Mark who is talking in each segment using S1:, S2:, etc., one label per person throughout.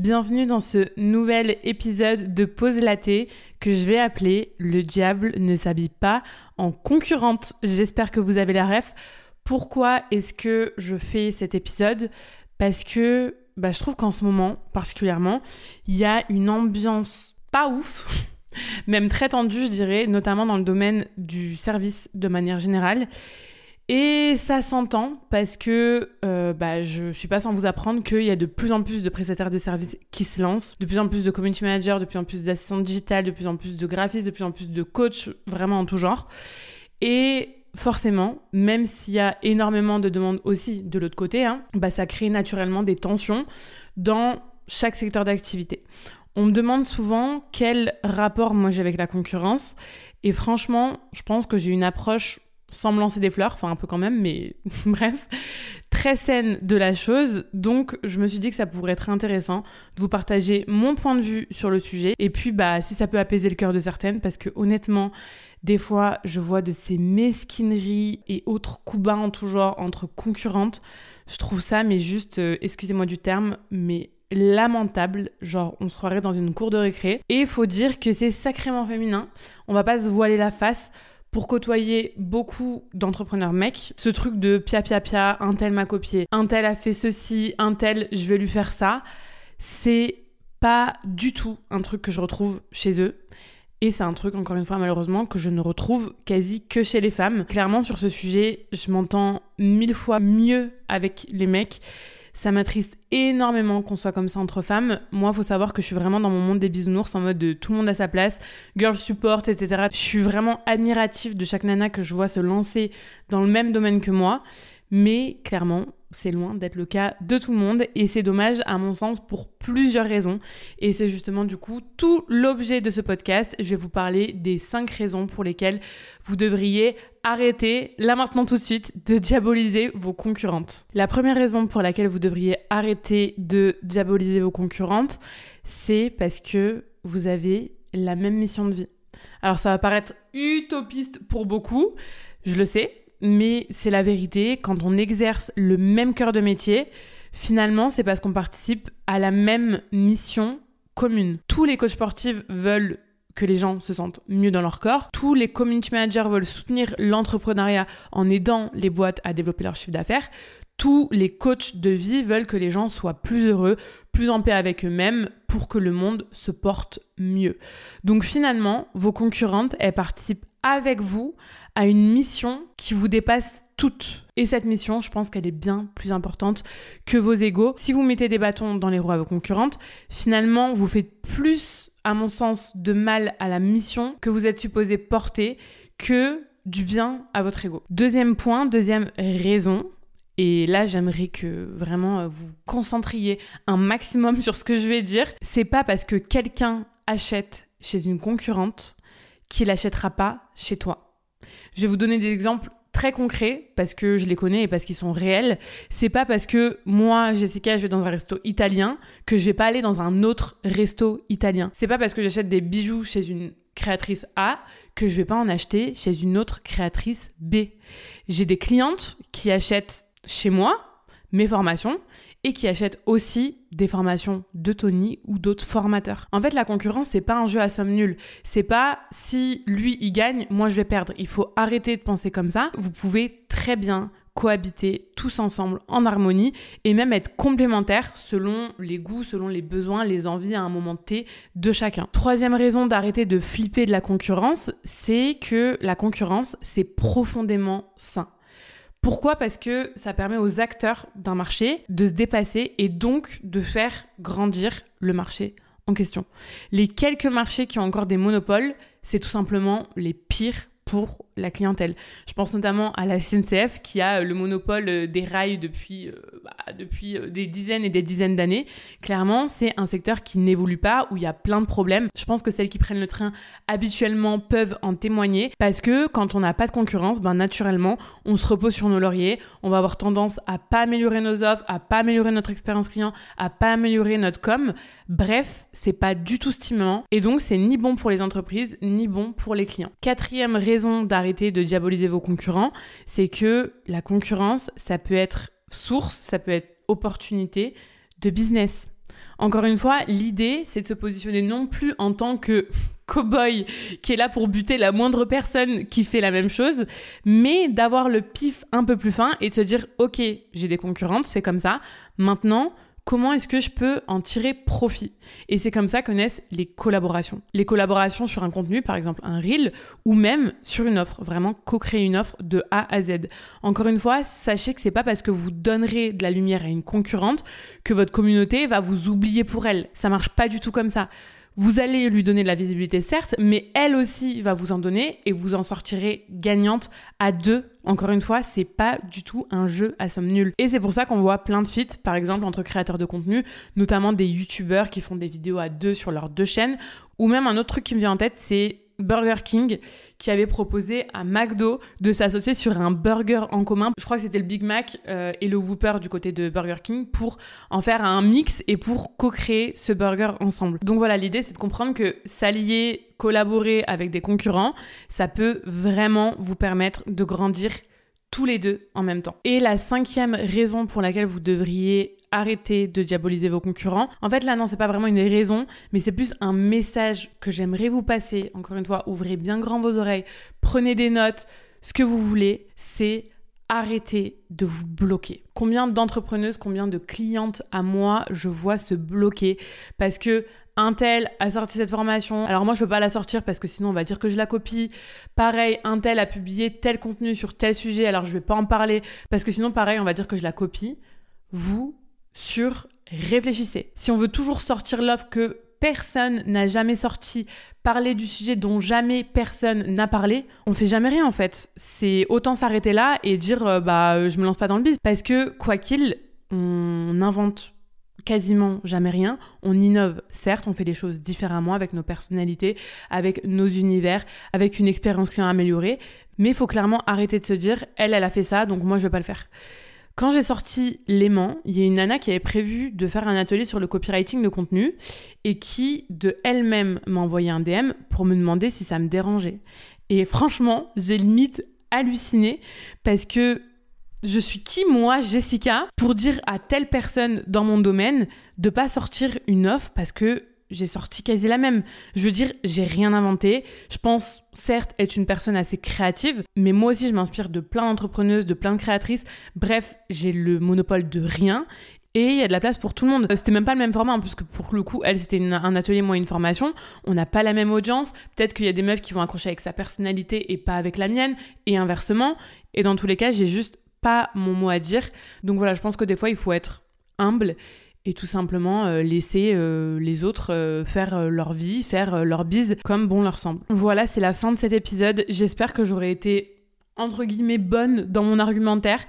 S1: Bienvenue dans ce nouvel épisode de Pause Laté que je vais appeler Le diable ne s'habille pas en concurrente. J'espère que vous avez la ref. Pourquoi est-ce que je fais cet épisode? Parce que bah, je trouve qu'en ce moment, particulièrement, il y a une ambiance pas ouf, même très tendue, je dirais, notamment dans le domaine du service de manière générale. Et ça s'entend parce que euh, bah, je suis pas sans vous apprendre qu'il y a de plus en plus de prestataires de services qui se lancent, de plus en plus de community managers, de plus en plus d'assistants digitales, de plus en plus de graphistes, de plus en plus de coachs, vraiment en tout genre. Et forcément, même s'il y a énormément de demandes aussi de l'autre côté, hein, bah, ça crée naturellement des tensions dans chaque secteur d'activité. On me demande souvent quel rapport moi j'ai avec la concurrence. Et franchement, je pense que j'ai une approche sans me lancer des fleurs, enfin un peu quand même, mais bref, très saine de la chose. Donc je me suis dit que ça pourrait être intéressant de vous partager mon point de vue sur le sujet. Et puis bah si ça peut apaiser le cœur de certaines, parce que honnêtement, des fois je vois de ces mesquineries et autres coups bas en tout genre entre concurrentes. Je trouve ça, mais juste, euh, excusez-moi du terme, mais lamentable, genre on se croirait dans une cour de récré. Et il faut dire que c'est sacrément féminin, on va pas se voiler la face pour côtoyer beaucoup d'entrepreneurs mecs, ce truc de pia pia pia, un tel m'a copié, un tel a fait ceci, un tel je vais lui faire ça, c'est pas du tout un truc que je retrouve chez eux. Et c'est un truc, encore une fois, malheureusement, que je ne retrouve quasi que chez les femmes. Clairement, sur ce sujet, je m'entends mille fois mieux avec les mecs. Ça m'attriste énormément qu'on soit comme ça entre femmes. Moi, faut savoir que je suis vraiment dans mon monde des bisounours en mode de tout le monde à sa place, girl support, etc. Je suis vraiment admirative de chaque nana que je vois se lancer dans le même domaine que moi. Mais clairement, c'est loin d'être le cas de tout le monde et c'est dommage à mon sens pour plusieurs raisons. Et c'est justement du coup tout l'objet de ce podcast. Je vais vous parler des cinq raisons pour lesquelles vous devriez arrêter, là maintenant tout de suite, de diaboliser vos concurrentes. La première raison pour laquelle vous devriez arrêter de diaboliser vos concurrentes, c'est parce que vous avez la même mission de vie. Alors ça va paraître utopiste pour beaucoup, je le sais, mais c'est la vérité. Quand on exerce le même cœur de métier, finalement, c'est parce qu'on participe à la même mission commune. Tous les coachs sportifs veulent que les gens se sentent mieux dans leur corps. Tous les community managers veulent soutenir l'entrepreneuriat en aidant les boîtes à développer leur chiffre d'affaires. Tous les coachs de vie veulent que les gens soient plus heureux, plus en paix avec eux-mêmes pour que le monde se porte mieux. Donc finalement, vos concurrentes, elles participent avec vous à une mission qui vous dépasse toutes. Et cette mission, je pense qu'elle est bien plus importante que vos égaux. Si vous mettez des bâtons dans les roues à vos concurrentes, finalement, vous faites plus, à mon sens, de mal à la mission que vous êtes supposé porter que du bien à votre ego. Deuxième point, deuxième raison, et là, j'aimerais que vraiment vous concentriez un maximum sur ce que je vais dire. C'est pas parce que quelqu'un achète chez une concurrente qu'il n'achètera pas chez toi. Je vais vous donner des exemples très concrets parce que je les connais et parce qu'ils sont réels. C'est pas parce que moi, Jessica, je vais dans un resto italien que je vais pas aller dans un autre resto italien. C'est pas parce que j'achète des bijoux chez une créatrice A que je vais pas en acheter chez une autre créatrice B. J'ai des clientes qui achètent chez moi mes formations et qui achètent aussi des formations de Tony ou d'autres formateurs. En fait, la concurrence, c'est pas un jeu à somme nulle. C'est pas si lui il gagne, moi je vais perdre. Il faut arrêter de penser comme ça. Vous pouvez très bien cohabiter tous ensemble en harmonie et même être complémentaires selon les goûts, selon les besoins, les envies à un moment T de chacun. Troisième raison d'arrêter de flipper de la concurrence, c'est que la concurrence, c'est profondément sain. Pourquoi? Parce que ça permet aux acteurs d'un marché de se dépasser et donc de faire grandir le marché en question. Les quelques marchés qui ont encore des monopoles, c'est tout simplement les pires pour la clientèle. Je pense notamment à la SNCF qui a le monopole euh, des rails depuis, euh, bah, depuis euh, des dizaines et des dizaines d'années. Clairement, c'est un secteur qui n'évolue pas, où il y a plein de problèmes. Je pense que celles qui prennent le train habituellement peuvent en témoigner parce que quand on n'a pas de concurrence, ben, naturellement, on se repose sur nos lauriers. On va avoir tendance à pas améliorer nos offres, à pas améliorer notre expérience client, à pas améliorer notre com. Bref, c'est pas du tout stimulant et donc c'est ni bon pour les entreprises ni bon pour les clients. Quatrième raison d'arrêter de diaboliser vos concurrents, c'est que la concurrence, ça peut être source, ça peut être opportunité de business. Encore une fois, l'idée, c'est de se positionner non plus en tant que cow-boy qui est là pour buter la moindre personne qui fait la même chose, mais d'avoir le pif un peu plus fin et de se dire, ok, j'ai des concurrentes, c'est comme ça. Maintenant, comment est-ce que je peux en tirer profit? Et c'est comme ça que naissent les collaborations. Les collaborations sur un contenu, par exemple un reel, ou même sur une offre, vraiment co-créer une offre de A à Z. Encore une fois, sachez que c'est pas parce que vous donnerez de la lumière à une concurrente que votre communauté va vous oublier pour elle. Ça marche pas du tout comme ça. Vous allez lui donner de la visibilité, certes, mais elle aussi va vous en donner et vous en sortirez gagnante à deux. Encore une fois, c'est pas du tout un jeu à somme nulle. Et c'est pour ça qu'on voit plein de feats, par exemple, entre créateurs de contenu, notamment des youtubeurs qui font des vidéos à deux sur leurs deux chaînes. Ou même un autre truc qui me vient en tête, c'est Burger King qui avait proposé à McDo de s'associer sur un burger en commun. Je crois que c'était le Big Mac euh, et le Whopper du côté de Burger King pour en faire un mix et pour co-créer ce burger ensemble. Donc voilà, l'idée c'est de comprendre que s'allier, collaborer avec des concurrents, ça peut vraiment vous permettre de grandir tous les deux en même temps. Et la cinquième raison pour laquelle vous devriez arrêter de diaboliser vos concurrents. En fait, là, non, c'est pas vraiment une raison, mais c'est plus un message que j'aimerais vous passer. Encore une fois, ouvrez bien grand vos oreilles, prenez des notes, ce que vous voulez, c'est arrêter de vous bloquer. Combien d'entrepreneuses, combien de clientes à moi je vois se bloquer parce que un tel a sorti cette formation. Alors moi je peux pas la sortir parce que sinon on va dire que je la copie. Pareil, un tel a publié tel contenu sur tel sujet, alors je vais pas en parler parce que sinon pareil, on va dire que je la copie. Vous sur réfléchissez. Si on veut toujours sortir l'offre que personne n'a jamais sorti, parler du sujet dont jamais personne n'a parlé, on fait jamais rien en fait. C'est autant s'arrêter là et dire euh, bah je me lance pas dans le biz parce que quoi qu'il on invente quasiment jamais rien, on innove certes, on fait les choses différemment avec nos personnalités, avec nos univers, avec une expérience client améliorée, mais il faut clairement arrêter de se dire elle elle a fait ça donc moi je vais pas le faire. Quand j'ai sorti L'aimant, il y a une nana qui avait prévu de faire un atelier sur le copywriting de contenu et qui, de elle-même, m'a envoyé un DM pour me demander si ça me dérangeait. Et franchement, j'ai limite halluciné parce que je suis qui moi, Jessica, pour dire à telle personne dans mon domaine de pas sortir une offre parce que j'ai sorti quasi la même. Je veux dire, j'ai rien inventé. Je pense, certes, être une personne assez créative, mais moi aussi, je m'inspire de plein d'entrepreneuses, de plein de créatrices. Bref, j'ai le monopole de rien. Et il y a de la place pour tout le monde. C'était même pas le même format, hein, puisque pour le coup, elle, c'était un atelier, moi, une formation. On n'a pas la même audience. Peut-être qu'il y a des meufs qui vont accrocher avec sa personnalité et pas avec la mienne, et inversement. Et dans tous les cas, j'ai juste pas mon mot à dire. Donc voilà, je pense que des fois, il faut être humble et tout simplement euh, laisser euh, les autres euh, faire leur vie, faire leur bise comme bon leur semble. Voilà, c'est la fin de cet épisode. J'espère que j'aurai été entre guillemets bonne dans mon argumentaire,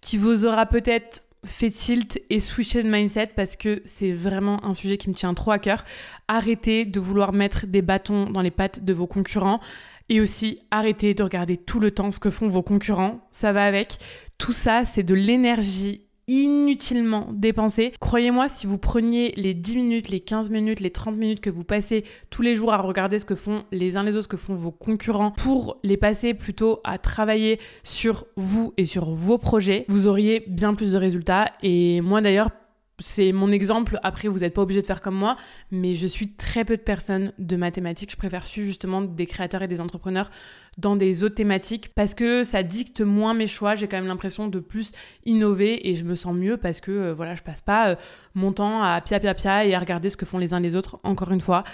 S1: qui vous aura peut-être fait tilt et switcher de mindset parce que c'est vraiment un sujet qui me tient trop à cœur. Arrêtez de vouloir mettre des bâtons dans les pattes de vos concurrents. Et aussi, arrêtez de regarder tout le temps ce que font vos concurrents. Ça va avec. Tout ça, c'est de l'énergie inutilement dépensé. Croyez-moi, si vous preniez les 10 minutes, les 15 minutes, les 30 minutes que vous passez tous les jours à regarder ce que font les uns les autres, ce que font vos concurrents, pour les passer plutôt à travailler sur vous et sur vos projets, vous auriez bien plus de résultats. Et moi d'ailleurs, c'est mon exemple. Après, vous n'êtes pas obligé de faire comme moi, mais je suis très peu de personnes de mathématiques. Je préfère suivre justement des créateurs et des entrepreneurs dans des autres thématiques parce que ça dicte moins mes choix. J'ai quand même l'impression de plus innover et je me sens mieux parce que euh, voilà, je passe pas euh, mon temps à pia pia pia et à regarder ce que font les uns les autres. Encore une fois,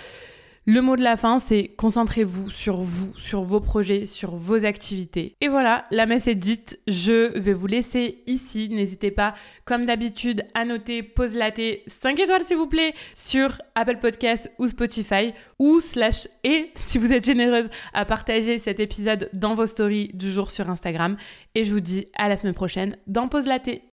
S1: le mot de la fin, c'est concentrez-vous sur vous, sur vos projets, sur vos activités. Et voilà, la messe est dite. Je vais vous laisser ici. N'hésitez pas, comme d'habitude, à noter, pause laté 5 étoiles s'il vous plaît, sur Apple Podcast ou Spotify, ou slash et, si vous êtes généreuse, à partager cet épisode dans vos stories du jour sur Instagram. Et je vous dis à la semaine prochaine dans Pause Laté.